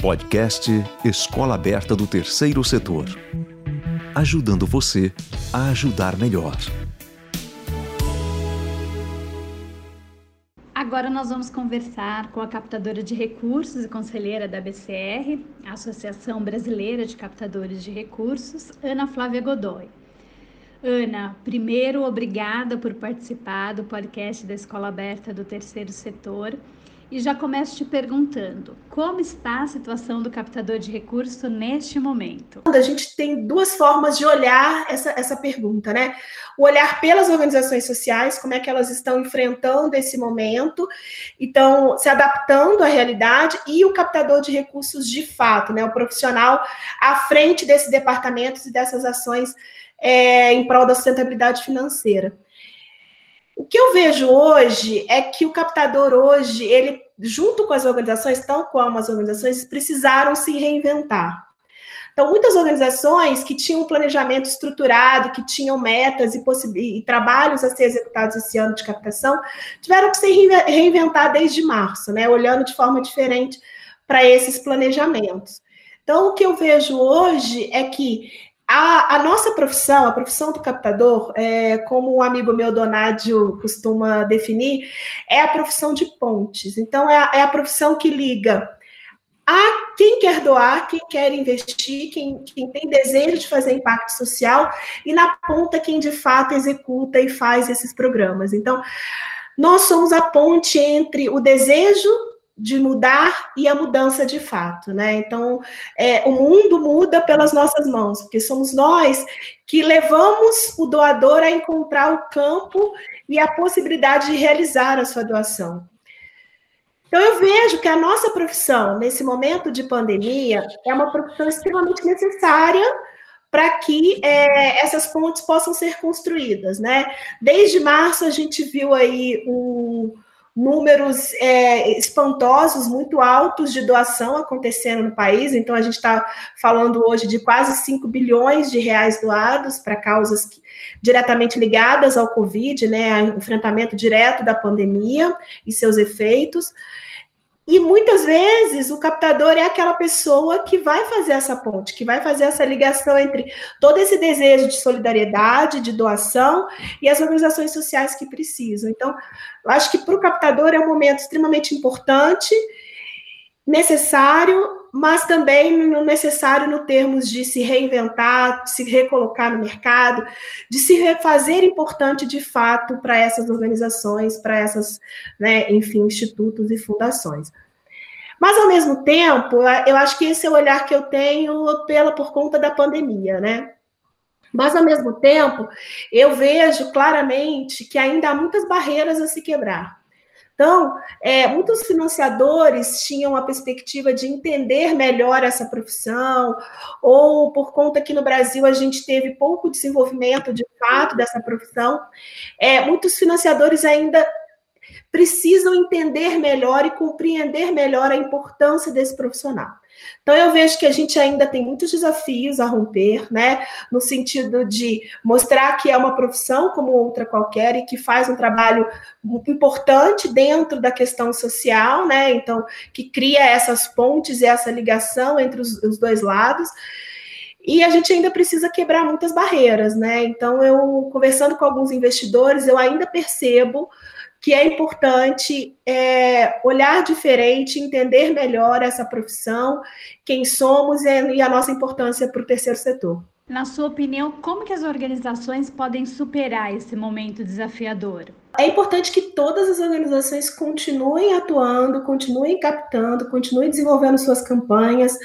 Podcast Escola Aberta do Terceiro Setor. Ajudando você a ajudar melhor. Agora nós vamos conversar com a captadora de recursos e conselheira da BCR, a Associação Brasileira de Captadores de Recursos, Ana Flávia Godoy. Ana, primeiro, obrigada por participar do podcast da Escola Aberta do Terceiro Setor e já começo te perguntando: como está a situação do captador de recurso neste momento? A gente tem duas formas de olhar essa, essa pergunta, né? O olhar pelas organizações sociais, como é que elas estão enfrentando esse momento, então se adaptando à realidade, e o captador de recursos de fato, né? O profissional à frente desses departamentos e dessas ações é, em prol da sustentabilidade financeira. O que eu vejo hoje é que o captador hoje, ele, junto com as organizações, tal como as organizações, precisaram se reinventar. Então, muitas organizações que tinham um planejamento estruturado, que tinham metas e, e, trabalhos a ser executados esse ano de captação, tiveram que se reinventar desde março, né? Olhando de forma diferente para esses planejamentos. Então, o que eu vejo hoje é que a, a, nossa profissão, a profissão do captador, é, como um amigo meu, Donádio, costuma definir, é a profissão de pontes. Então, é a, é a profissão que liga a quem quer doar, quem quer investir, quem, quem, tem desejo de fazer impacto social, e na ponta quem de fato executa e faz esses programas. Então, nós somos a ponte entre o desejo de mudar e a mudança de fato, né? Então, é, o mundo muda pelas nossas mãos, porque somos nós que levamos o doador a encontrar o campo e a possibilidade de realizar a sua doação. Então, eu vejo que a nossa profissão, nesse momento de pandemia, é uma profissão extremamente necessária para que é, essas pontes possam ser construídas, né? Desde março, a gente viu aí um números é, espantosos, muito altos de doação acontecendo no país. Então, a gente está falando hoje de quase 5 bilhões de reais doados para causas que, diretamente ligadas ao Covid, né, enfrentamento direto da pandemia e seus efeitos. E muitas vezes o captador é aquela pessoa que vai fazer essa ponte, que vai fazer essa ligação entre todo esse desejo de solidariedade, de doação e as organizações sociais que precisam. Então, eu acho que para o captador é um momento extremamente importante, necessário, mas também necessário no termos de se reinventar, se recolocar no mercado, de se refazer importante de fato para essas organizações, para essas, né, enfim, institutos e fundações. Mas ao mesmo tempo, eu acho que esse é o olhar que eu tenho pela por conta da pandemia, né? Mas ao mesmo tempo, eu vejo claramente que ainda há muitas barreiras a se quebrar. Então, é, muitos financiadores tinham a perspectiva de entender melhor essa profissão, ou por conta que no Brasil a gente teve pouco desenvolvimento de fato dessa profissão, é, muitos financiadores ainda precisam entender melhor e compreender melhor a importância desse profissional. Então, eu vejo que a gente ainda tem muitos desafios a romper, né? No sentido de mostrar que é uma profissão como outra qualquer e que faz um trabalho importante dentro da questão social, né? Então, que cria essas pontes e essa ligação entre os, os dois lados. E a gente ainda precisa quebrar muitas barreiras, né? Então, eu conversando com alguns investidores, eu ainda percebo que é importante é, olhar diferente, entender melhor essa profissão, quem somos e a nossa importância para o terceiro setor. Na sua opinião, como que as organizações podem superar esse momento desafiador? É importante que todas as organizações continuem atuando, continuem captando, continuem desenvolvendo suas campanhas,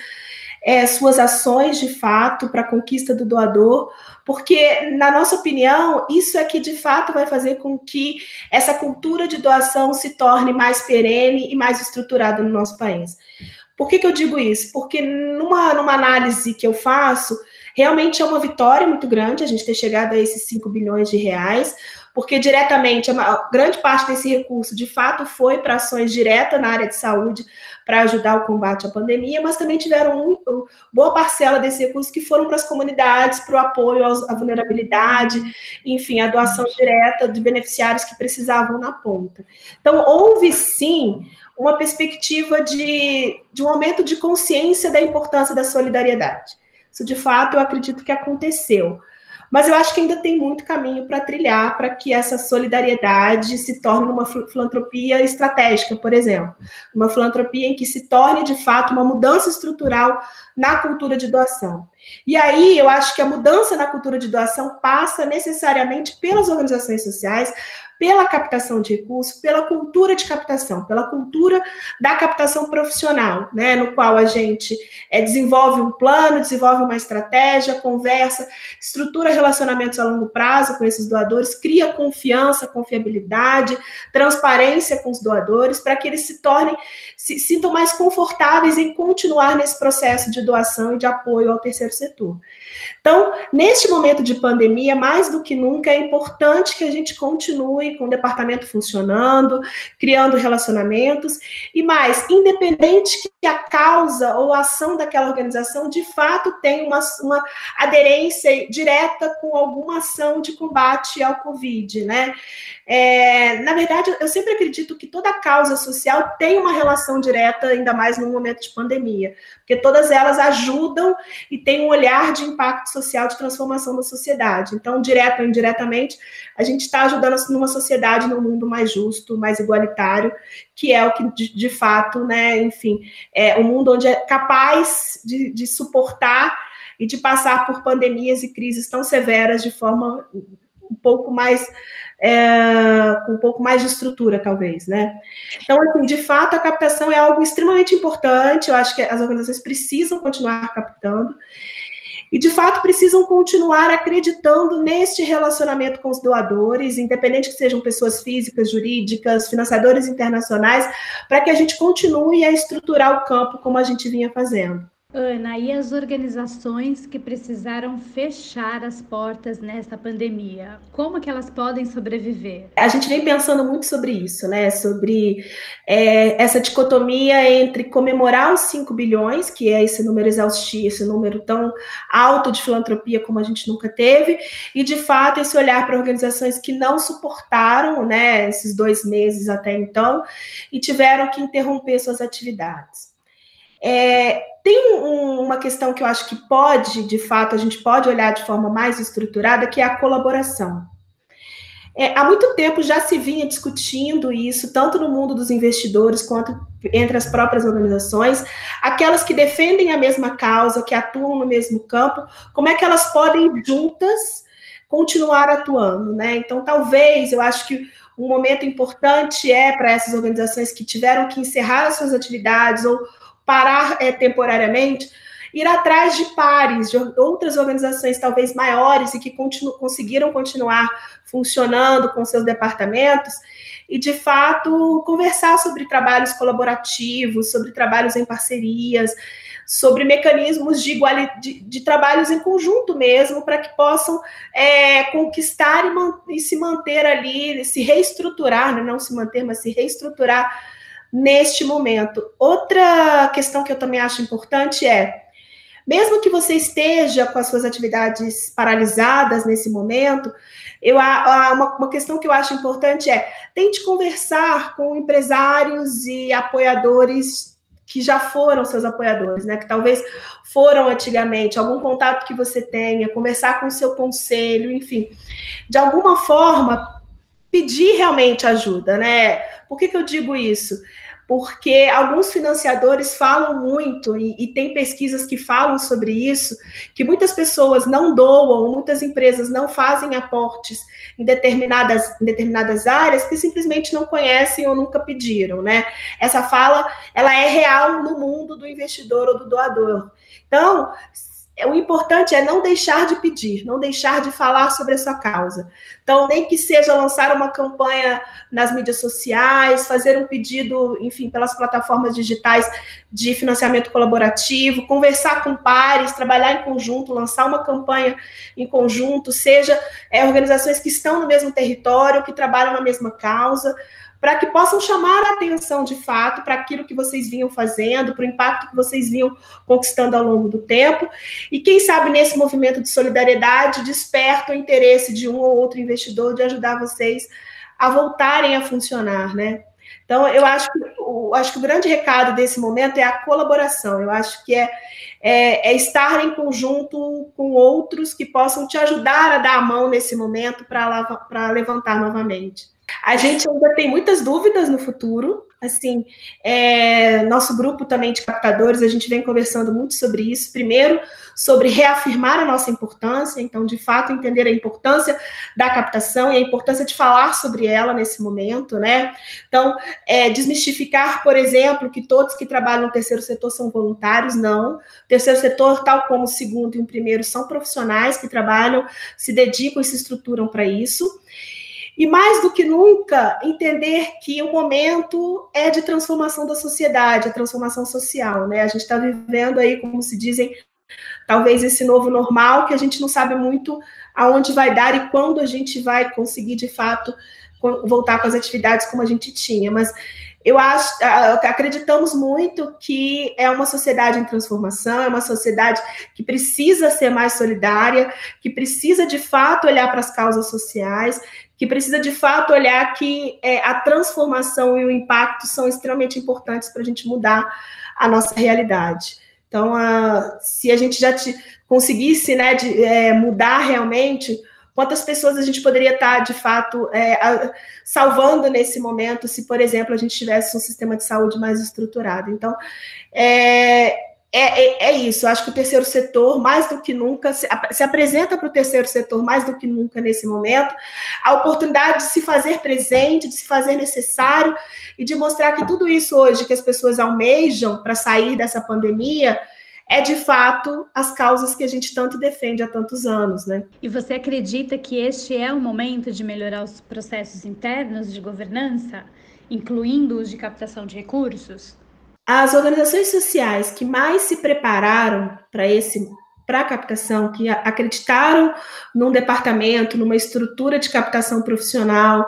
é, suas ações de fato para a conquista do doador, porque, na nossa opinião, isso é que de fato vai fazer com que essa cultura de doação se torne mais perene e mais estruturada no nosso país. Por que, que eu digo isso? Porque numa, numa análise que eu faço, realmente é uma vitória muito grande a gente ter chegado a esses 5 bilhões de reais, porque diretamente, a grande parte desse recurso, de fato, foi para ações diretas na área de saúde, para ajudar o combate à pandemia, mas também tiveram um, boa parcela desses recursos que foram para as comunidades, para o apoio à vulnerabilidade, enfim, a doação direta de beneficiários que precisavam na ponta. Então, houve sim uma perspectiva de, de um aumento de consciência da importância da solidariedade. Isso, de fato, eu acredito que aconteceu. Mas eu acho que ainda tem muito caminho para trilhar para que essa solidariedade se torne uma filantropia estratégica, por exemplo. Uma filantropia em que se torne, de fato, uma mudança estrutural na cultura de doação. E aí eu acho que a mudança na cultura de doação passa necessariamente pelas organizações sociais, pela captação de recursos, pela cultura de captação, pela cultura da captação profissional, né, no qual a gente é, desenvolve um plano, desenvolve uma estratégia, conversa, estrutura relacionamentos a longo prazo com esses doadores, cria confiança, confiabilidade, transparência com os doadores, para que eles se tornem, se sintam mais confortáveis em continuar nesse processo de doação e de apoio ao terceiro setor. Então, neste momento de pandemia, mais do que nunca, é importante que a gente continue com o departamento funcionando, criando relacionamentos, e mais, independente que a causa ou a ação daquela organização de fato tenha uma, uma aderência direta com alguma ação de combate ao Covid, né? É, na verdade, eu sempre acredito que toda causa social tem uma relação direta, ainda mais no momento de pandemia, porque todas elas ajudam e têm um olhar de impacto social, de transformação da sociedade. Então, direto ou indiretamente, a gente está ajudando numa sociedade, num mundo mais justo, mais igualitário, que é o que, de, de fato, né, enfim, é um mundo onde é capaz de, de suportar e de passar por pandemias e crises tão severas de forma um pouco mais é, um pouco mais de estrutura, talvez, né? Então, assim, de fato, a captação é algo extremamente importante. Eu acho que as organizações precisam continuar captando e, de fato, precisam continuar acreditando neste relacionamento com os doadores, independente que sejam pessoas físicas, jurídicas, financiadores internacionais, para que a gente continue a estruturar o campo como a gente vinha fazendo. Ana, e as organizações que precisaram fechar as portas nessa pandemia, como que elas podem sobreviver? A gente vem pensando muito sobre isso, né? Sobre é, essa dicotomia entre comemorar os 5 bilhões, que é esse número exaustivo, esse número tão alto de filantropia como a gente nunca teve, e de fato esse olhar para organizações que não suportaram, né, esses dois meses até então, e tiveram que interromper suas atividades. É, tem um, uma questão que eu acho que pode, de fato, a gente pode olhar de forma mais estruturada, que é a colaboração. É, há muito tempo já se vinha discutindo isso, tanto no mundo dos investidores quanto entre as próprias organizações, aquelas que defendem a mesma causa, que atuam no mesmo campo, como é que elas podem juntas continuar atuando, né? Então, talvez, eu acho que um momento importante é para essas organizações que tiveram que encerrar as suas atividades ou parar é, temporariamente, ir atrás de pares, de outras organizações talvez maiores e que continu conseguiram continuar funcionando com seus departamentos, e de fato conversar sobre trabalhos colaborativos, sobre trabalhos em parcerias, sobre mecanismos de, de, de trabalhos em conjunto mesmo, para que possam é, conquistar e, e, se manter ali, se reestruturar, né? não se manter, mas se reestruturar neste momento. Outra questão que eu também acho importante é, mesmo que você esteja com as suas atividades paralisadas nesse momento, eu, uma, uma questão que eu acho importante é tente conversar com empresários e apoiadores que já foram seus apoiadores, né? Que talvez foram antigamente, algum contato que você tenha, conversar com o seu conselho, enfim, de alguma forma pedir realmente ajuda, né? Por que, que eu digo isso? Porque alguns financiadores falam muito, e, e, tem pesquisas que falam sobre isso, que muitas pessoas não doam, muitas empresas não fazem aportes em determinadas, em determinadas áreas que simplesmente não conhecem ou nunca pediram, né? Essa fala, ela é real no mundo do investidor ou do doador. Então, o importante é não deixar de pedir, não deixar de falar sobre a sua causa. Então, nem que seja lançar uma campanha nas mídias sociais, fazer um pedido, enfim, pelas plataformas digitais de financiamento colaborativo, conversar com pares, trabalhar em conjunto, lançar uma campanha em conjunto, seja é, organizações que estão no mesmo território, que trabalham na mesma causa, para que possam chamar a atenção de fato para aquilo que vocês vinham fazendo, para o impacto que vocês vinham conquistando ao longo do tempo. E quem sabe nesse movimento de solidariedade desperta o interesse de um ou outro investidor de ajudar vocês a voltarem a funcionar, né? Então, eu acho que, eu acho que o grande recado desse momento é a colaboração. Eu acho que é, é, é estar em conjunto com outros que possam te ajudar a dar a mão nesse momento para levantar novamente. A gente ainda tem muitas dúvidas no futuro, assim, é, nosso grupo também de captadores, a gente vem conversando muito sobre isso. Primeiro, sobre reafirmar a nossa importância, então, de fato, entender a importância da captação e a importância de falar sobre ela nesse momento, né? Então, é, desmistificar, por exemplo, que todos que trabalham no terceiro setor são voluntários, não. O terceiro setor, tal como o segundo e o primeiro, são profissionais que trabalham, se dedicam e se estruturam para isso. E mais do que nunca, entender que o momento é de transformação da sociedade, a transformação social, né? A gente está vivendo aí, como se dizem, talvez esse novo normal que a gente não sabe muito aonde vai dar e quando a gente vai conseguir de fato voltar com as atividades como a gente tinha, mas eu acho, acreditamos muito que é uma sociedade em transformação, é uma sociedade que precisa ser mais solidária, que precisa de fato olhar para as causas sociais, que precisa de fato olhar que é, a transformação e o impacto são extremamente importantes para a gente mudar a nossa realidade. Então, a, se a gente já te, conseguisse né, de, é, mudar realmente, quantas pessoas a gente poderia estar, de fato, é, a, salvando nesse momento, se, por exemplo, a gente tivesse um sistema de saúde mais estruturado. Então, é, é, é, é, isso, eu acho que o terceiro setor, mais do que nunca, se, se apresenta para o terceiro setor mais do que nunca nesse momento, a oportunidade de se fazer presente, de se fazer necessário e de mostrar que tudo isso hoje que as pessoas almejam para sair dessa pandemia é de fato as causas que a gente tanto defende há tantos anos, né? E você acredita que este é o momento de melhorar os processos internos de governança, incluindo os de captação de recursos? As organizações sociais que mais se prepararam para esse para a captação, que acreditaram num departamento, numa estrutura de captação profissional,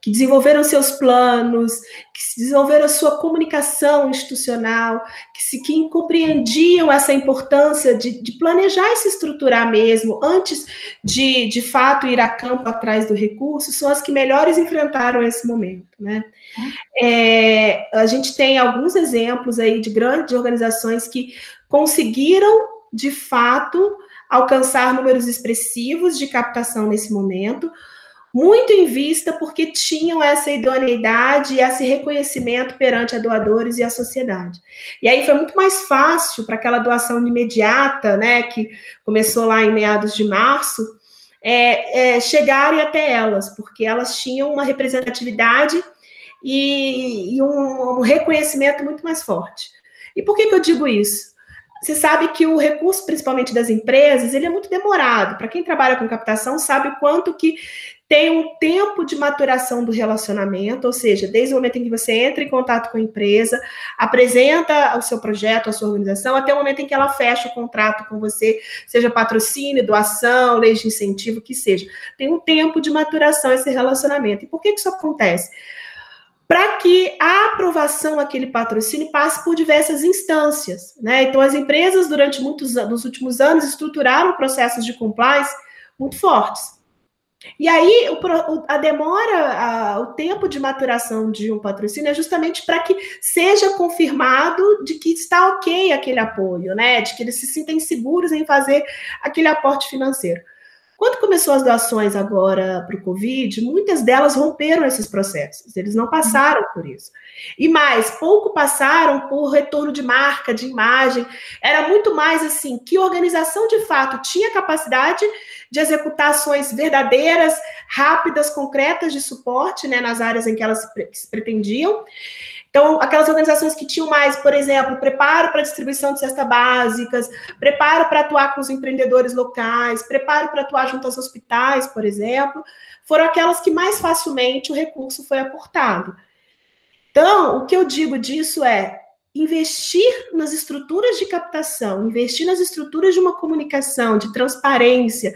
que desenvolveram seus planos, que desenvolveram a sua comunicação institucional, que se que compreendiam essa importância de, de, planejar e se estruturar mesmo antes de, de fato, ir a campo atrás do recurso, são as que melhores enfrentaram esse momento, né? É, a gente tem alguns exemplos aí de grandes organizações que conseguiram, de fato, alcançar números expressivos de captação nesse momento, muito em vista porque tinham essa idoneidade e esse reconhecimento perante a doadores e a sociedade. E aí foi muito mais fácil para aquela doação imediata, né, que começou lá em meados de março, é, é, chegarem até elas, porque elas tinham uma representatividade e, e um, um, reconhecimento muito mais forte. E por que, que eu digo isso? Você sabe que o recurso, principalmente das empresas, ele é muito demorado. Para quem trabalha com captação, sabe o quanto que tem um tempo de maturação do relacionamento, ou seja, desde o momento em que você entra em contato com a empresa, apresenta o seu projeto, a sua organização, até o momento em que ela fecha o contrato com você, seja patrocínio, doação, lei de incentivo, que seja. Tem um tempo de maturação esse relacionamento. E por que, que isso acontece? para que a aprovação daquele patrocínio passe por diversas instâncias. Né? Então, as empresas, durante muitos nos últimos anos, estruturaram processos de compliance muito fortes. E aí, o, a demora, a, o tempo de maturação de um patrocínio é justamente para que seja confirmado de que está ok aquele apoio, né? De que eles se sentem seguros em fazer aquele aporte financeiro. Quando começou as doações agora para o Covid, muitas delas romperam esses processos, eles não passaram por isso. E mais, pouco passaram por retorno de marca, de imagem. Era muito mais assim, que organização de fato tinha capacidade de executar ações verdadeiras, rápidas, concretas de suporte né, nas áreas em que elas se pretendiam. Então, aquelas organizações que tinham mais, por exemplo, preparo para distribuição de cestas básicas, preparo para atuar com os empreendedores locais, preparo para atuar junto aos hospitais, por exemplo, foram aquelas que mais facilmente o recurso foi aportado. Então, o que eu digo disso é investir nas estruturas de captação, investir nas estruturas de uma comunicação, de transparência,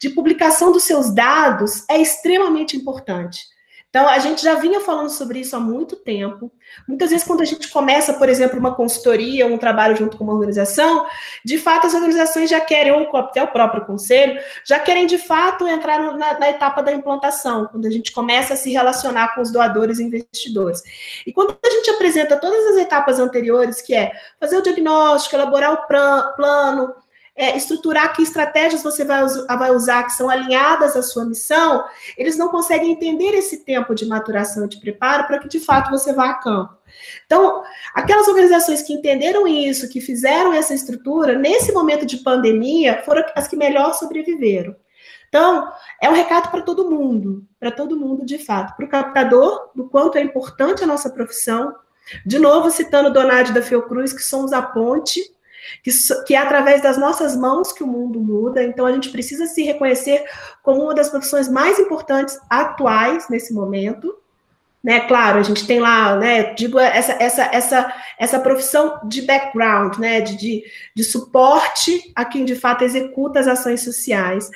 de publicação dos seus dados é extremamente importante. Então, a gente já vinha falando sobre isso há muito tempo. Muitas vezes, quando a gente começa, por exemplo, uma consultoria, um trabalho junto com uma organização, de fato, as organizações já querem, ou até o próprio conselho, já querem, de fato, entrar na, na etapa da implantação, quando a gente começa a se relacionar com os doadores e investidores. E quando a gente apresenta todas as etapas anteriores, que é fazer o diagnóstico, elaborar o plano, é, estruturar que estratégias você vai, vai usar que são alinhadas à sua missão, eles não conseguem entender esse tempo de maturação e de preparo para que de fato você vá a campo. Então, aquelas organizações que entenderam isso, que fizeram essa estrutura, nesse momento de pandemia, foram as que melhor sobreviveram. Então, é um recado para todo mundo, para todo mundo de fato, para o captador, do quanto é importante a nossa profissão. De novo, citando Donade da Fiocruz, que somos a ponte que, que é através das nossas mãos que o mundo muda, então a gente precisa se reconhecer como uma das profissões mais importantes atuais nesse momento. Né, claro, a gente tem lá, né, digo, essa, essa, essa, essa profissão de background, né, de, de, de suporte a quem de fato executa as ações sociais.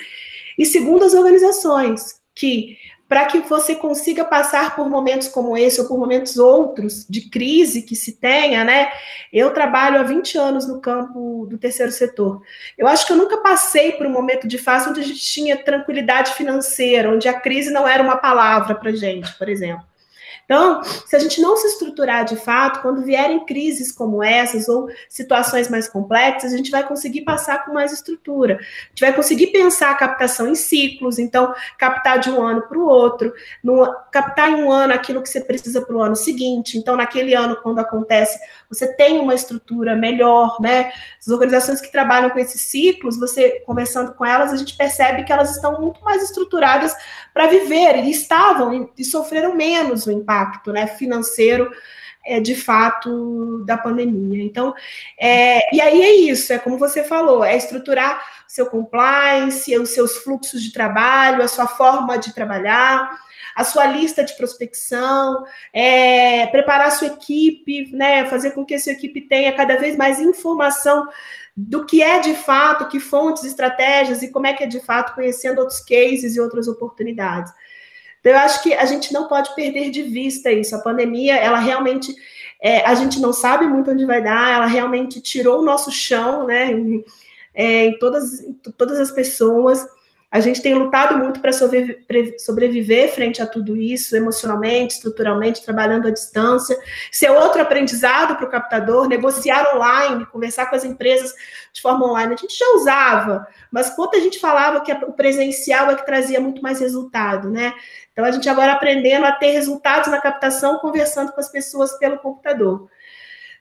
E segundo as organizações, que para que você consiga passar por momentos como esse ou por momentos outros de crise que se tenha, né? Eu trabalho há 20 anos no campo do terceiro setor. Eu acho que eu nunca passei por um momento de fase onde a gente tinha tranquilidade financeira, onde a crise não era uma palavra para gente, por exemplo. Então, se a gente não se estruturar de fato, quando vierem crises como essas ou situações mais complexas, a gente vai conseguir passar com mais estrutura. A gente vai conseguir pensar a captação em ciclos, então, captar de um ano para o outro, no, captar em um ano aquilo que você precisa para o ano seguinte. Então, naquele ano, quando acontece, você tem uma estrutura melhor, né? As organizações que trabalham com esses ciclos, você conversando com elas, a gente percebe que elas estão muito mais estruturadas para viver, e estavam e, e sofreram menos o impacto né, financeiro é, de fato da pandemia. Então, é, e aí é isso, é como você falou, é estruturar seu compliance, os seus fluxos de trabalho, a sua forma de trabalhar, a sua lista de prospecção, é, preparar sua equipe, né, fazer com que a sua equipe tenha cada vez mais informação do que é de fato, que fontes, estratégias e como é que é de fato conhecendo outros cases e outras oportunidades. Então, eu acho que a gente não pode perder de vista isso. A pandemia, ela realmente, é, a gente não sabe muito onde vai dar, ela realmente tirou o nosso chão, né, é, em todas, em todas as pessoas. A gente tem lutado muito para sobreviver frente a tudo isso, emocionalmente, estruturalmente, trabalhando à distância. Isso é outro aprendizado para o captador, negociar online, conversar com as empresas de forma online. A gente já usava, mas quando a gente falava que o presencial é que trazia muito mais resultado, né? Então a gente agora aprendendo a ter resultados na captação, conversando com as pessoas pelo computador.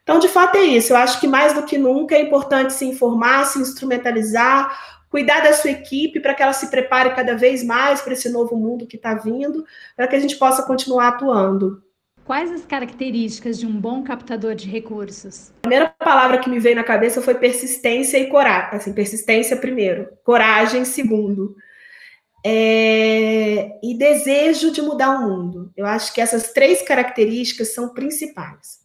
Então, de fato, é isso. Eu acho que mais do que nunca é importante se informar, se instrumentalizar, cuidar da sua equipe para que ela se prepare cada vez mais para esse novo mundo que está vindo, para que a gente possa continuar atuando. Quais as características de um bom captador de recursos? A primeira palavra que me veio na cabeça foi persistência e coragem. Assim, persistência primeiro, coragem segundo. É... e desejo de mudar o mundo. Eu acho que essas três características são principais.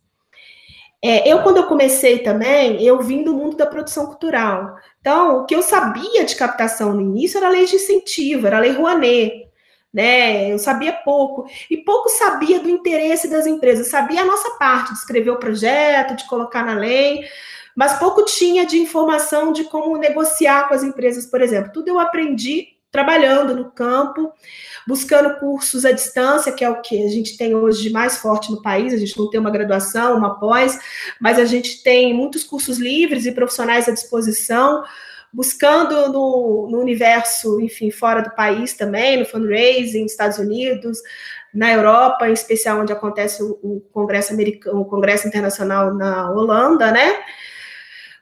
É, eu, quando eu comecei também, eu vim do mundo da produção cultural. Então, o que eu sabia de captação no início era a lei de incentivo, era a lei Rouanet, né? Eu sabia pouco. E pouco sabia do interesse das empresas. sabia a nossa parte de escrever o projeto, de colocar na lei, mas pouco tinha de informação de como negociar com as empresas, por exemplo. Tudo eu aprendi trabalhando no campo, buscando cursos à distância, que é o que a gente tem hoje de mais forte no país. A gente não tem uma graduação, uma pós, mas a gente tem muitos cursos livres e profissionais à disposição, buscando no, no universo, enfim, fora do país também, no fundraising, nos Estados Unidos, na Europa, em especial onde acontece o, o Congresso Americano, o Congresso Internacional na Holanda, né?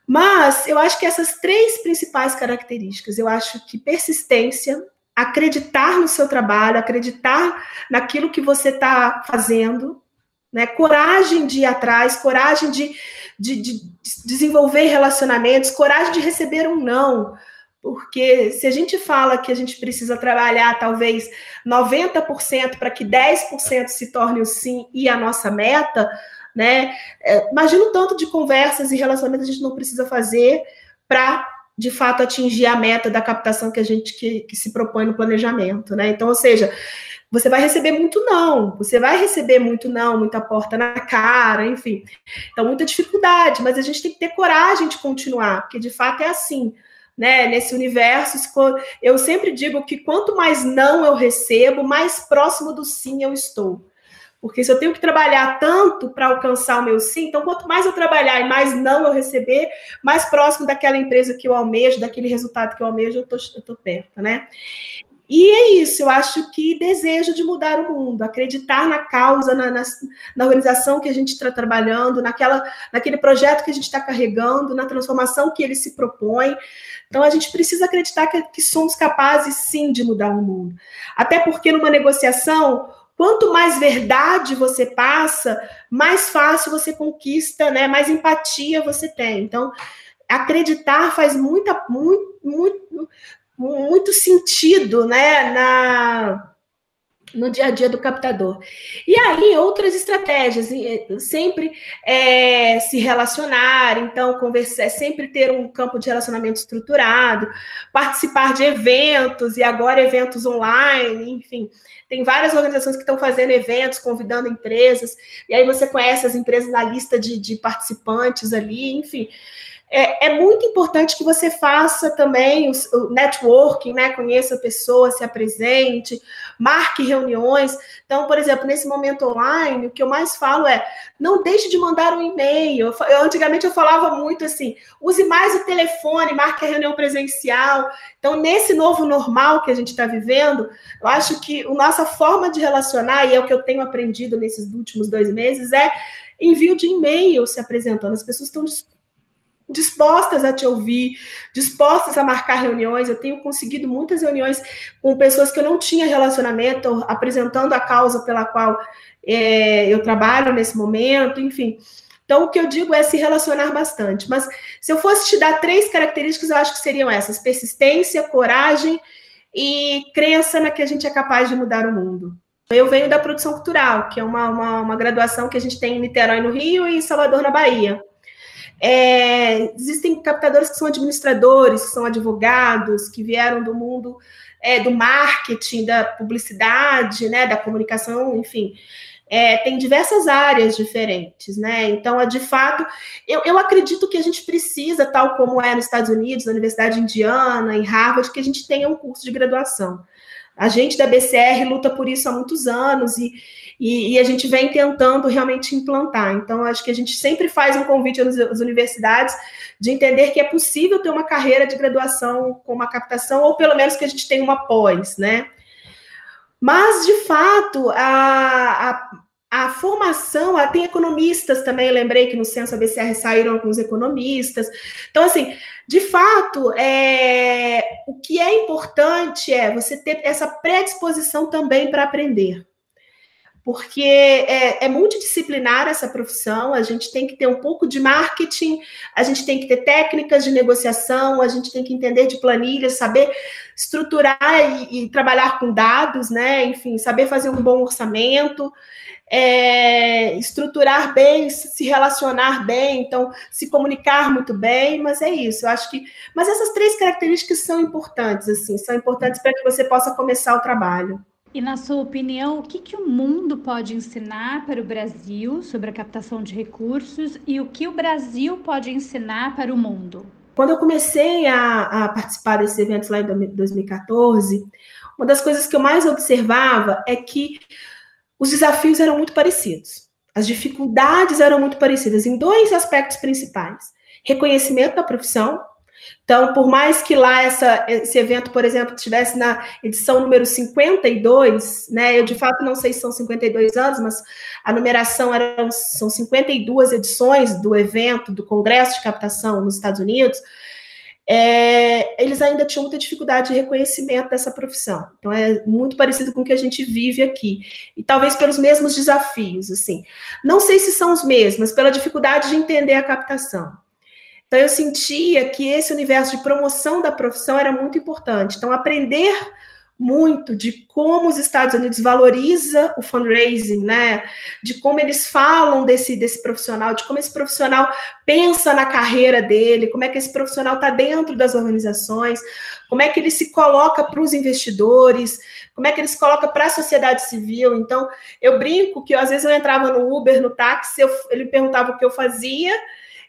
Mas eu acho que essas três principais características, eu acho que persistência, acreditar no seu trabalho, acreditar naquilo que você está fazendo, né? coragem de ir atrás, coragem de, de, de desenvolver relacionamentos, coragem de receber um não. Porque se a gente fala que a gente precisa trabalhar talvez 90% para que 10% se torne o sim e a nossa meta, né? É, imagina o tanto de conversas e relacionamentos a gente não precisa fazer para de fato atingir a meta da captação que a gente que, que, se propõe no planejamento, né? Então, ou seja, você vai receber muito não, você vai receber muito não, muita porta na cara, enfim. Então, muita dificuldade, mas a gente tem que ter coragem de continuar, porque de fato é assim. Né, nesse universo, eu sempre digo que quanto mais não eu recebo, mais próximo do sim eu estou. Porque se eu tenho que trabalhar tanto para alcançar o meu sim, então quanto mais eu trabalhar e mais não eu receber, mais próximo daquela empresa que eu almejo, daquele resultado que eu almejo, eu estou perto, né? E é isso, eu acho que desejo de mudar o mundo, acreditar na causa, na, na, na organização que a gente está trabalhando, naquela, naquele projeto que a gente está carregando, na transformação que ele se propõe. Então, a gente precisa acreditar que, que somos capazes, sim, de mudar o mundo. Até porque, numa negociação, quanto mais verdade você passa, mais fácil você conquista, né? mais empatia você tem. Então, acreditar faz muita, muito, muito, muito sentido né, na, no dia a dia do captador. E aí, outras estratégias, sempre é, se relacionar, então, conversar, sempre ter um campo de relacionamento estruturado, participar de eventos, e agora eventos online, enfim. Tem várias organizações que estão fazendo eventos, convidando empresas, e aí você conhece as empresas na lista de, de participantes ali, enfim é, é, muito importante que você faça também o, o, networking, né? Conheça a pessoa, se apresente, marque reuniões. Então, por exemplo, nesse momento online, o que eu mais falo é não deixe de mandar um e-mail. Eu, antigamente eu falava muito assim: use mais o telefone, marque a reunião presencial. Então, nesse novo normal que a gente está vivendo, eu acho que a nossa forma de relacionar, e é o que eu tenho aprendido nesses últimos dois meses, é envio de e-mail se apresentando. As pessoas estão dispostas a te ouvir, dispostas a marcar reuniões. Eu tenho conseguido muitas reuniões com pessoas que eu não tinha relacionamento, apresentando a causa pela qual é, eu trabalho nesse momento, enfim. Então, o que eu digo é se relacionar bastante. Mas se eu fosse te dar três características, eu acho que seriam essas: persistência, coragem e crença na que a gente é capaz de mudar o mundo. Eu venho da produção cultural, que é uma, uma, uma graduação que a gente tem em Niterói, no Rio, e em Salvador, na Bahia. É, existem captadores que são administradores, que são advogados, que vieram do mundo é, do marketing, da publicidade, né, da comunicação, enfim. É, tem diversas áreas diferentes, né? Então, é, de fato, eu, eu acredito que a gente precisa, tal como é nos Estados Unidos, na Universidade Indiana, em Harvard, que a gente tenha um curso de graduação. A gente da BCR luta por isso há muitos anos e, e, e, a gente vem tentando realmente implantar. Então, acho que a gente sempre faz um convite às universidades de entender que é possível ter uma carreira de graduação com uma captação, ou pelo menos que a gente tenha uma pós, né? Mas, de fato, a, a, a formação, tem economistas também, lembrei que no Censo ABCR saíram alguns economistas. Então, assim, de fato, é, o que é importante é você ter essa predisposição também para aprender porque é, é, multidisciplinar essa profissão, a gente tem que ter um pouco de marketing, a gente tem que ter técnicas de negociação, a gente tem que entender de planilhas, saber estruturar e, e trabalhar com dados, né? Enfim, saber fazer um bom orçamento, é, estruturar bem, se relacionar bem, então se comunicar muito bem, mas é isso, eu acho que. Mas essas três características são importantes, assim, são importantes para que você possa começar o trabalho. E na sua opinião, o que, que o mundo pode ensinar para o Brasil sobre a captação de recursos e o que o Brasil pode ensinar para o mundo? Quando eu comecei a, a participar desses eventos lá em 2014, uma das coisas que eu mais observava é que os desafios eram muito parecidos. As dificuldades eram muito parecidas em dois aspectos principais: reconhecimento da profissão então, por mais que lá essa, esse evento, por exemplo, estivesse na edição número 52, né? Eu de fato não sei se são 52 anos, mas a numeração eram, são 52 edições do evento, do Congresso de Captação nos Estados Unidos. É, eles ainda tinham muita dificuldade de reconhecimento dessa profissão. Então é muito parecido com o que a gente vive aqui. E talvez pelos mesmos desafios, assim. Não sei se são os mesmos, pela dificuldade de entender a captação. Então, eu sentia que esse universo de promoção da profissão era muito importante. Então, aprender muito de como os Estados Unidos valoriza o fundraising, né? De como eles falam desse, desse profissional, de como esse profissional pensa na carreira dele, como é que esse profissional está dentro das organizações, como é que ele se coloca para os investidores, como é que ele se coloca para a sociedade civil. Então, eu brinco que às vezes eu entrava no Uber, no táxi, eu, ele perguntava o que eu fazia,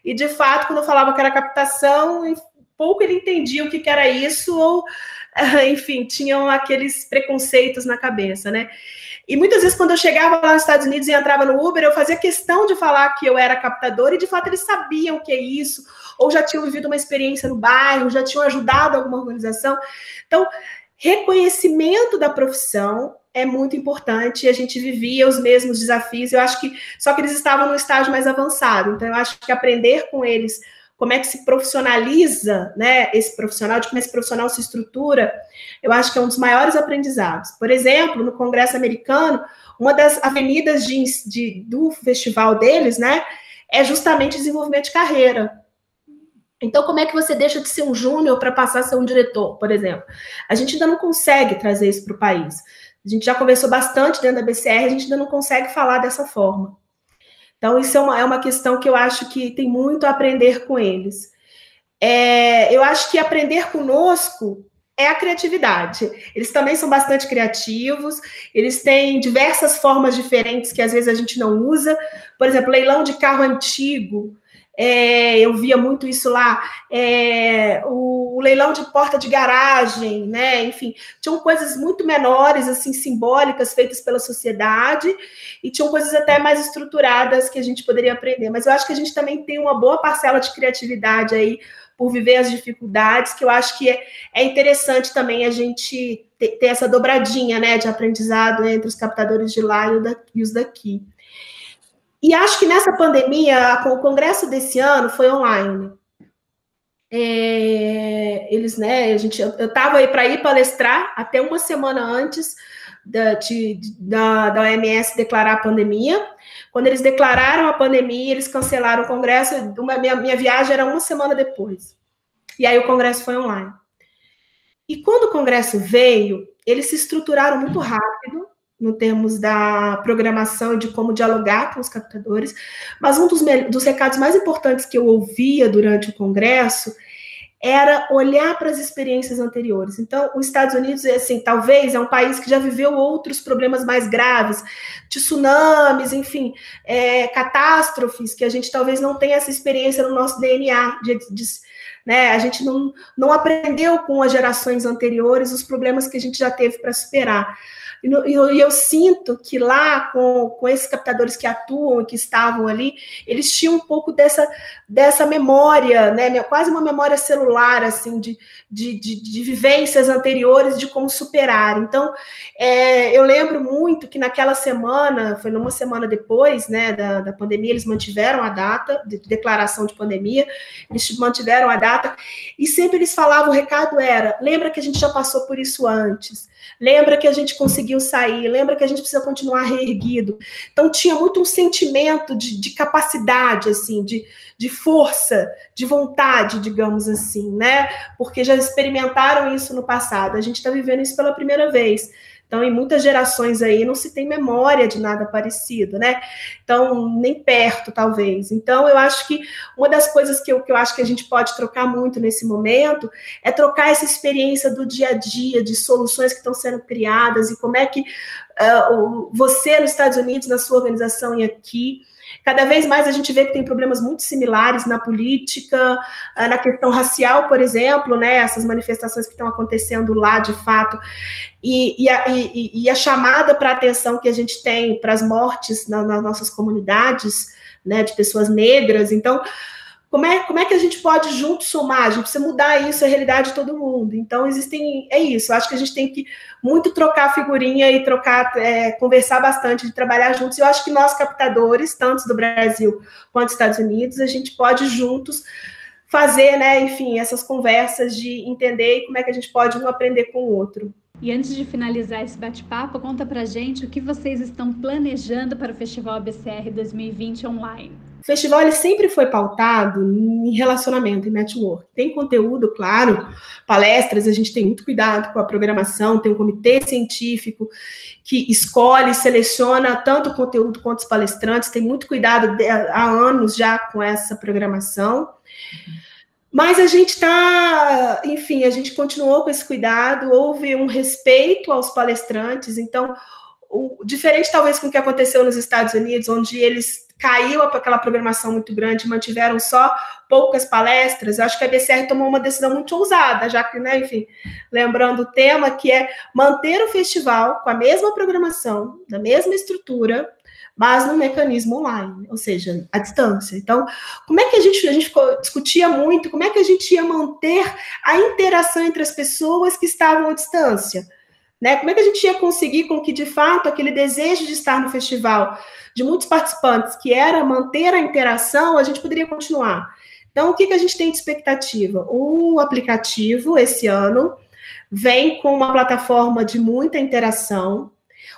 e de fato, quando eu falava que era captação, pouco ele entendia o que, era isso, ou enfim, tinham aqueles preconceitos na cabeça, né? E muitas vezes, quando eu chegava lá nos Estados Unidos e entrava no Uber, eu fazia questão de falar que eu era captadora, e de fato eles sabiam o que é isso, ou já tinham vivido uma experiência no bairro, já tinham ajudado alguma organização. Então, reconhecimento da profissão é muito importante a gente vivia os mesmos desafios. Eu acho que só que eles estavam no estágio mais avançado, então eu acho que aprender com eles como é que se profissionaliza, né, esse profissional, de como esse profissional se estrutura, eu acho que é um dos maiores aprendizados. Por exemplo, no Congresso americano, uma das avenidas de, de, do festival deles, né, é justamente desenvolvimento de carreira. Então, como é que você deixa de ser um júnior para passar a ser um diretor, por exemplo? A gente ainda não consegue trazer isso para o país. A gente já conversou bastante dentro da BCR, a gente ainda não consegue falar dessa forma. Então, isso é uma, é uma questão que eu acho que tem muito a aprender com eles. É, eu acho que aprender conosco é a criatividade. Eles também são bastante criativos, eles têm diversas formas diferentes que às vezes a gente não usa. Por exemplo, leilão de carro antigo. É, eu via muito isso lá, é, o, o, leilão de porta de garagem, né? Enfim, tinham coisas muito menores, assim, simbólicas, feitas pela sociedade, e tinham coisas até mais estruturadas que a gente poderia aprender. Mas eu acho que a gente também tem uma boa parcela de criatividade aí por viver as dificuldades, que eu acho que é, é interessante também a gente ter, ter, essa dobradinha, né, de aprendizado entre os captadores de lá e, da, e os daqui. E acho que nessa pandemia, o congresso desse ano foi online. É, eles, né, a gente, eu estava aí para ir palestrar até uma semana antes da, de, da, da OMS declarar a pandemia. Quando eles declararam a pandemia, eles cancelaram o congresso. Uma, minha, minha viagem era uma semana depois. E aí o congresso foi online. E quando o congresso veio, eles se estruturaram muito rápido no termos da programação e de como dialogar com os captadores, mas um dos, dos recados mais importantes que eu ouvia durante o congresso era olhar para as experiências anteriores. Então, os Estados Unidos, assim, talvez é um país que já viveu outros problemas mais graves, de tsunamis, enfim, é, catástrofes, que a gente talvez não tenha essa experiência no nosso DNA, de, de, né? A gente não, não aprendeu com as gerações anteriores os problemas que a gente já teve para superar. E, eu, eu, sinto que lá, com, com esses captadores que atuam e que estavam ali, eles tinham um pouco dessa, dessa memória, né? quase uma memória celular, assim, de, de, de, de vivências anteriores, de como superar. Então, é, eu lembro muito que naquela semana, foi numa semana depois né, da, da pandemia, eles mantiveram a data de declaração de pandemia, eles mantiveram a data, e sempre eles falavam, o recado era, lembra que a gente já passou por isso antes, lembra que a gente conseguiu sair, lembra que a gente precisa continuar reerguido. Então tinha muito um sentimento de, de capacidade, assim, de, de força, de vontade, digamos assim, né? Porque já experimentaram isso no passado. A gente está vivendo isso pela primeira vez. Então, em muitas gerações aí não se tem memória de nada parecido, né? Então, nem perto, talvez. Então, eu acho que uma das coisas que eu, que eu acho que a gente pode trocar muito nesse momento é trocar essa experiência do dia a dia, de soluções que estão sendo criadas e como é que uh, você nos Estados Unidos, na sua organização e aqui, Cada vez mais a gente vê que tem problemas muito similares na política, ah, na questão racial, por exemplo, né? Essas manifestações que estão acontecendo lá de fato, e, e, a, e, e a, chamada para atenção que a gente tem para as mortes na, nas nossas comunidades, né? De pessoas negras. Então, como é, como é que a gente pode junto somar? A gente precisa mudar isso, a realidade de todo mundo. Então, existem. É isso. Eu acho que a gente tem que muito trocar figurinha e trocar, é, conversar bastante, de trabalhar juntos. Eu acho que nós, captadores, tanto do Brasil quanto dos Estados Unidos, a gente pode juntos fazer, né, enfim, essas conversas de entender como é que a gente pode um aprender com o outro. E antes de finalizar esse bate-papo, conta pra gente o que vocês estão planejando para o Festival ABCR 2020 online. O festival ele sempre foi pautado em relacionamento, em network. Tem conteúdo, claro, palestras, a gente tem muito cuidado com a programação, tem um comitê científico que escolhe, seleciona tanto o conteúdo quanto os palestrantes, tem muito cuidado há anos já com essa programação. Mas a gente está, enfim, a gente continuou com esse cuidado, houve um respeito aos palestrantes, então, o, diferente talvez com o que aconteceu nos Estados Unidos, onde eles caiu aquela programação muito grande, mantiveram só poucas palestras, eu acho que a BCR tomou uma decisão muito ousada, já que, né, enfim, lembrando o tema, que é manter o festival com a mesma programação, da mesma estrutura, mas no mecanismo online, ou seja, à distância. Então, como é que a gente, a gente discutia muito, como é que a gente ia manter a interação entre as pessoas que estavam à distância? Né? Como é que a gente ia conseguir com que, de fato, aquele desejo de estar no festival de muitos participantes, que era manter a interação, a gente poderia continuar. Então, o que, que a gente tem de expectativa? O aplicativo, esse ano, vem com uma plataforma de muita interação.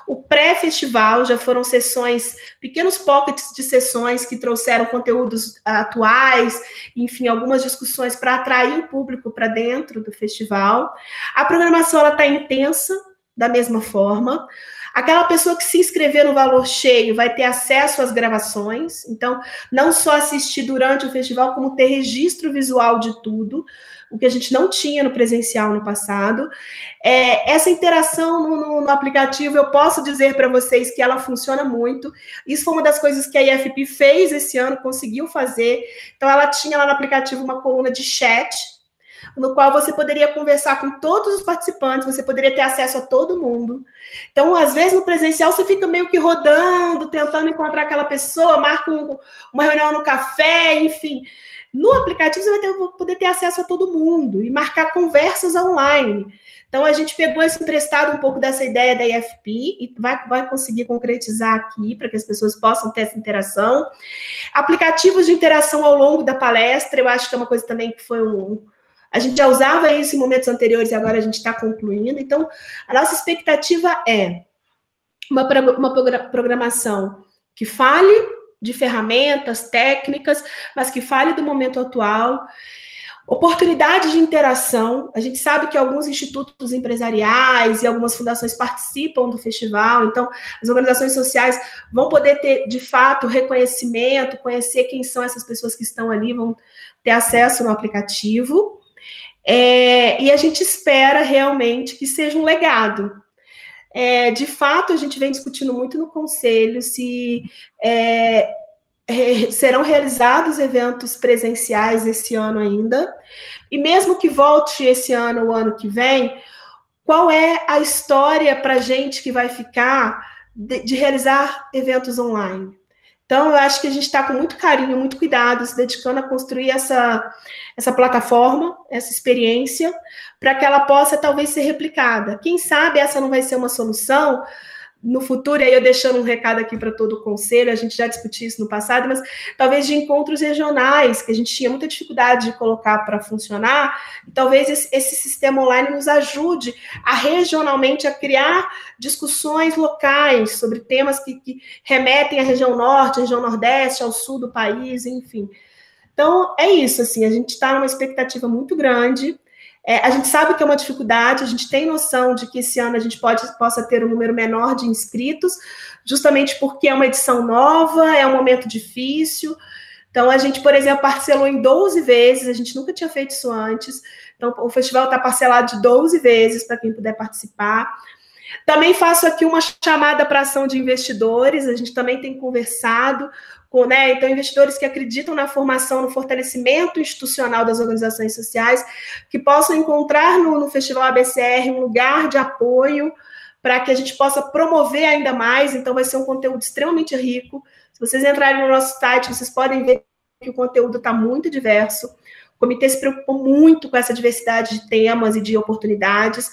O pré-festival já foram sessões, pequenos pockets de sessões que trouxeram conteúdos atuais, enfim, algumas discussões para atrair o público para dentro do festival. A programação está intensa, da mesma forma. Aquela pessoa que se inscrever no valor cheio vai ter acesso às gravações, então, não só assistir durante o festival, como ter registro visual de tudo, o que a gente não tinha no presencial no passado. É, essa interação no, no, no, aplicativo, eu posso dizer para vocês que ela funciona muito. Isso foi uma das coisas que a IFP fez esse ano, conseguiu fazer. Então, ela tinha lá no aplicativo uma coluna de chat no qual você poderia conversar com todos os participantes, você poderia ter acesso a todo mundo. Então, às vezes, no presencial, você fica meio que rodando, tentando encontrar aquela pessoa, marca um, uma reunião no café, enfim. No aplicativo, você vai ter, poder ter acesso a todo mundo e marcar conversas online. Então, a gente pegou esse emprestado um pouco dessa ideia da IFP e vai, vai conseguir concretizar aqui para que as pessoas possam ter essa interação. Aplicativos de interação ao longo da palestra, eu acho que é uma coisa também que foi um, a gente já usava isso em momentos anteriores e agora a gente está concluindo. Então, a nossa expectativa é uma, uma programação que fale de ferramentas, técnicas, mas que fale do momento atual. Oportunidade de interação. A gente sabe que alguns institutos empresariais e algumas fundações participam do festival, então as organizações sociais vão poder ter, de fato, reconhecimento, conhecer quem são essas pessoas que estão ali, vão ter acesso no aplicativo. É, e a gente espera realmente que seja um legado. É, de fato, a gente vem discutindo muito no conselho se é, serão realizados eventos presenciais esse ano ainda, e mesmo que volte esse ano, o ano que vem, qual é a história para a gente que vai ficar de, de realizar eventos online? Então, eu acho que a gente está com muito carinho, muito cuidado, se dedicando a construir essa, essa plataforma, essa experiência, para que ela possa talvez ser replicada. Quem sabe essa não vai ser uma solução no futuro, e aí eu deixando um recado aqui para todo o conselho, a gente já discutiu isso no passado, mas talvez de encontros regionais, que a gente tinha muita dificuldade de colocar para funcionar, talvez esse, esse, sistema online nos ajude a regionalmente a criar discussões locais sobre temas que, que remetem à região norte, à região nordeste, ao sul do país, enfim. Então, é isso, assim, a gente está numa expectativa muito grande, é, a gente sabe que é uma dificuldade, a gente tem noção de que esse ano a gente pode, possa ter um número menor de inscritos, justamente porque é uma edição nova, é um momento difícil. Então, a gente, por exemplo, parcelou em 12 vezes, a gente nunca tinha feito isso antes. Então, o festival está parcelado de 12 vezes para quem puder participar. Também faço aqui uma chamada para ação de investidores, a gente também tem conversado com, né, então, investidores que acreditam na formação, no fortalecimento institucional das organizações sociais, que possam encontrar no, no Festival ABCR um lugar de apoio para que a gente possa promover ainda mais. Então, vai ser um conteúdo extremamente rico. Se vocês entrarem no nosso site, vocês podem ver que o conteúdo está muito diverso. O comitê se preocupou muito com essa diversidade de temas e de oportunidades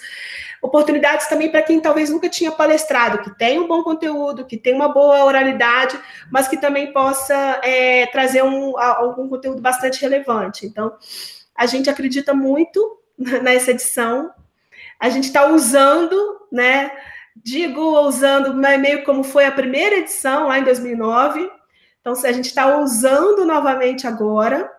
oportunidades também para quem talvez nunca tinha palestrado, que tem um bom conteúdo, que tem uma boa oralidade, mas que também possa é, trazer um, algum conteúdo bastante relevante. Então, a gente acredita muito nessa edição, a gente está usando, né? Digo usando meio como foi a primeira edição lá em 2009, Então, se a gente está usando novamente agora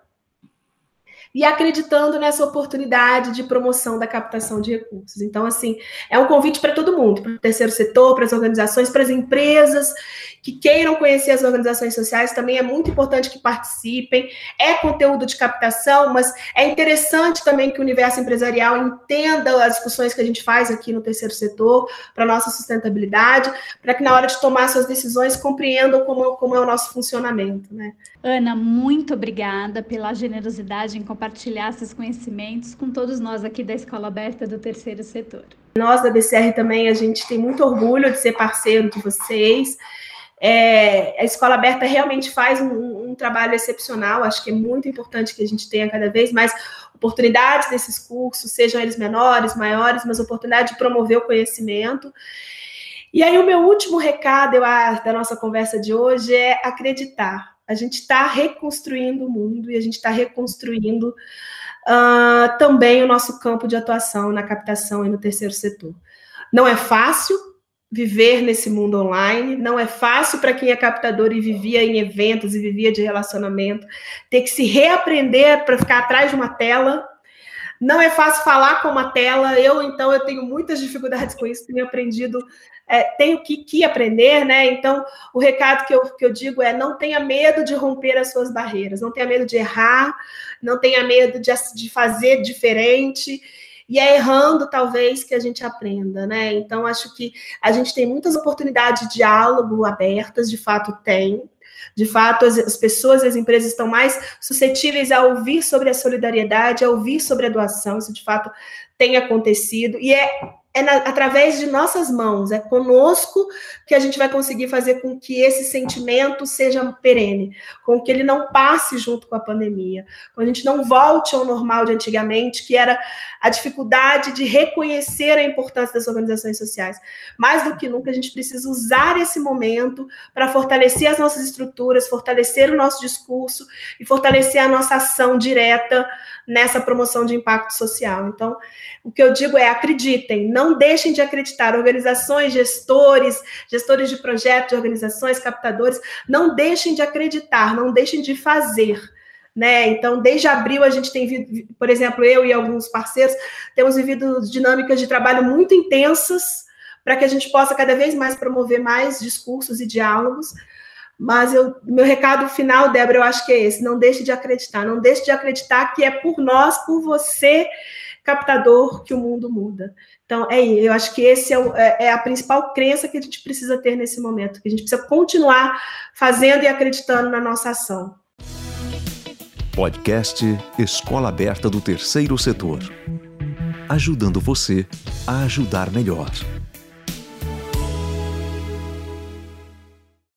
e acreditando nessa oportunidade de promoção da captação de recursos. Então, assim, é um convite para todo mundo, para o terceiro setor, para as organizações, para as empresas que queiram conhecer as organizações sociais, também é muito importante que participem. É conteúdo de captação, mas é interessante também que o universo empresarial entenda as discussões que a gente faz aqui no terceiro setor para nossa sustentabilidade, para que na hora de tomar suas decisões compreendam como, como é o nosso funcionamento. Né? Ana, muito obrigada pela generosidade em compartilhar esses conhecimentos com todos nós aqui da Escola Aberta do Terceiro Setor. Nós da BCR também, a gente tem muito orgulho de ser parceiro de vocês. É, a escola aberta realmente faz um, um, trabalho excepcional, acho que é muito importante que a gente tenha cada vez mais oportunidades desses cursos, sejam eles menores, maiores, mas oportunidade de promover o conhecimento. E aí, o meu último recado eu, da nossa conversa de hoje é acreditar. A gente está reconstruindo o mundo e a gente está reconstruindo uh, também o nosso campo de atuação na captação e no terceiro setor. Não é fácil, viver nesse mundo online. Não é fácil para quem é captador e vivia em eventos e vivia de relacionamento, ter que se reaprender para ficar atrás de uma tela. Não é fácil falar com uma tela. Eu, então, eu tenho muitas dificuldades com isso, tenho aprendido, é, tenho que, que aprender, né? Então, o recado que eu, que eu digo é: não tenha medo de romper as suas barreiras, não tenha medo de errar, não tenha medo de, de fazer diferente e é errando, talvez, que a gente aprenda, né? Então, acho que a gente tem muitas oportunidades de diálogo abertas, de fato tem. De fato, as, as pessoas e as empresas estão mais suscetíveis a ouvir sobre a solidariedade, a ouvir sobre a doação, isso de fato tem acontecido. E é é na, através de nossas mãos, é conosco que a gente vai conseguir fazer com que esse sentimento seja perene, com que ele não passe junto com a pandemia, com a gente não volte ao normal de antigamente, que era a dificuldade de reconhecer a importância das organizações sociais. Mais do que nunca, a gente precisa usar esse momento para fortalecer as nossas estruturas, fortalecer o nosso discurso e fortalecer a nossa ação direta nessa promoção de impacto social. Então, o que eu digo é acreditem, não deixem de acreditar. Organizações, gestores, gestores de projetos, organizações, captadores, não deixem de acreditar, não deixem de fazer. Né? Então, desde abril, a gente tem por exemplo, eu e alguns parceiros, temos vivido dinâmicas de trabalho muito intensas para que a gente possa cada vez mais promover mais discursos e diálogos. Mas eu, meu recado final, Débora, eu acho que é esse: não deixe de acreditar, não deixe de acreditar que é por nós, por você, captador, que o mundo muda. Então, é eu acho que esse é, é, é, a principal crença que a gente precisa ter nesse momento, que a gente precisa continuar fazendo e acreditando na nossa ação. Podcast Escola Aberta do Terceiro Setor. Ajudando você a ajudar melhor.